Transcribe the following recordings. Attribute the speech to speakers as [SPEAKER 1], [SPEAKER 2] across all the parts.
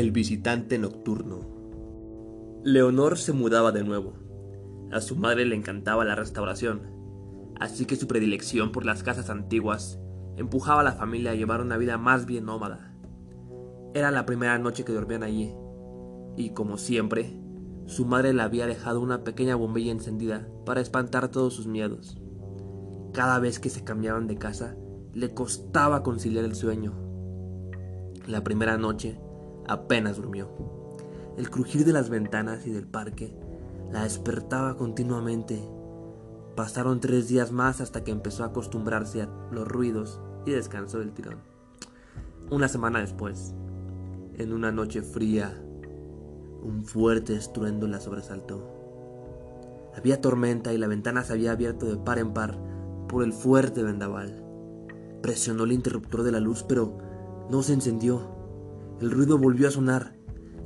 [SPEAKER 1] El visitante nocturno. Leonor se mudaba de nuevo. A su madre le encantaba la restauración, así que su predilección por las casas antiguas empujaba a la familia a llevar una vida más bien nómada. Era la primera noche que dormían allí, y como siempre, su madre le había dejado una pequeña bombilla encendida para espantar todos sus miedos. Cada vez que se cambiaban de casa, le costaba conciliar el sueño. La primera noche, apenas durmió. El crujir de las ventanas y del parque la despertaba continuamente. Pasaron tres días más hasta que empezó a acostumbrarse a los ruidos y descansó del tirón. Una semana después, en una noche fría, un fuerte estruendo la sobresaltó. Había tormenta y la ventana se había abierto de par en par por el fuerte vendaval. Presionó el interruptor de la luz, pero no se encendió. El ruido volvió a sonar,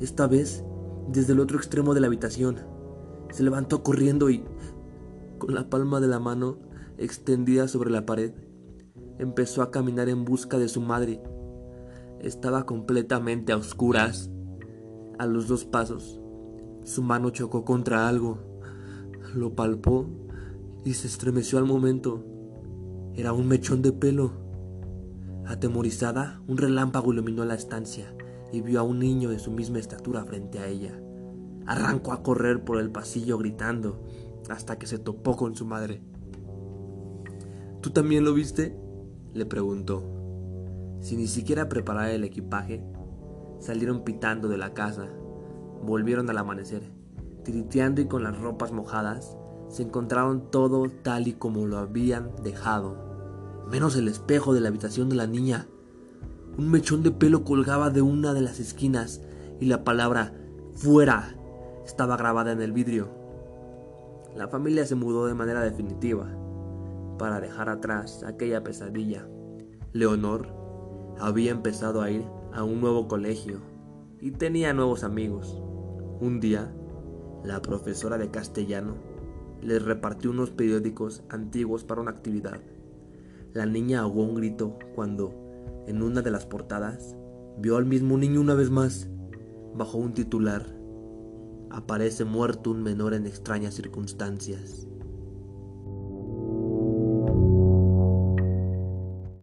[SPEAKER 1] esta vez desde el otro extremo de la habitación. Se levantó corriendo y, con la palma de la mano extendida sobre la pared, empezó a caminar en busca de su madre. Estaba completamente a oscuras. A los dos pasos, su mano chocó contra algo. Lo palpó y se estremeció al momento. Era un mechón de pelo. Atemorizada, un relámpago iluminó la estancia y vio a un niño de su misma estatura frente a ella. Arrancó a correr por el pasillo gritando hasta que se topó con su madre. ¿Tú también lo viste? le preguntó. Sin ni siquiera preparar el equipaje, salieron pitando de la casa. Volvieron al amanecer. Tiriteando y con las ropas mojadas, se encontraron todo tal y como lo habían dejado, menos el espejo de la habitación de la niña. Un mechón de pelo colgaba de una de las esquinas y la palabra fuera estaba grabada en el vidrio. La familia se mudó de manera definitiva para dejar atrás aquella pesadilla. Leonor había empezado a ir a un nuevo colegio y tenía nuevos amigos. Un día, la profesora de castellano les repartió unos periódicos antiguos para una actividad. La niña ahogó un grito cuando en una de las portadas, vio al mismo niño una vez más, bajo un titular. Aparece muerto un menor en extrañas circunstancias.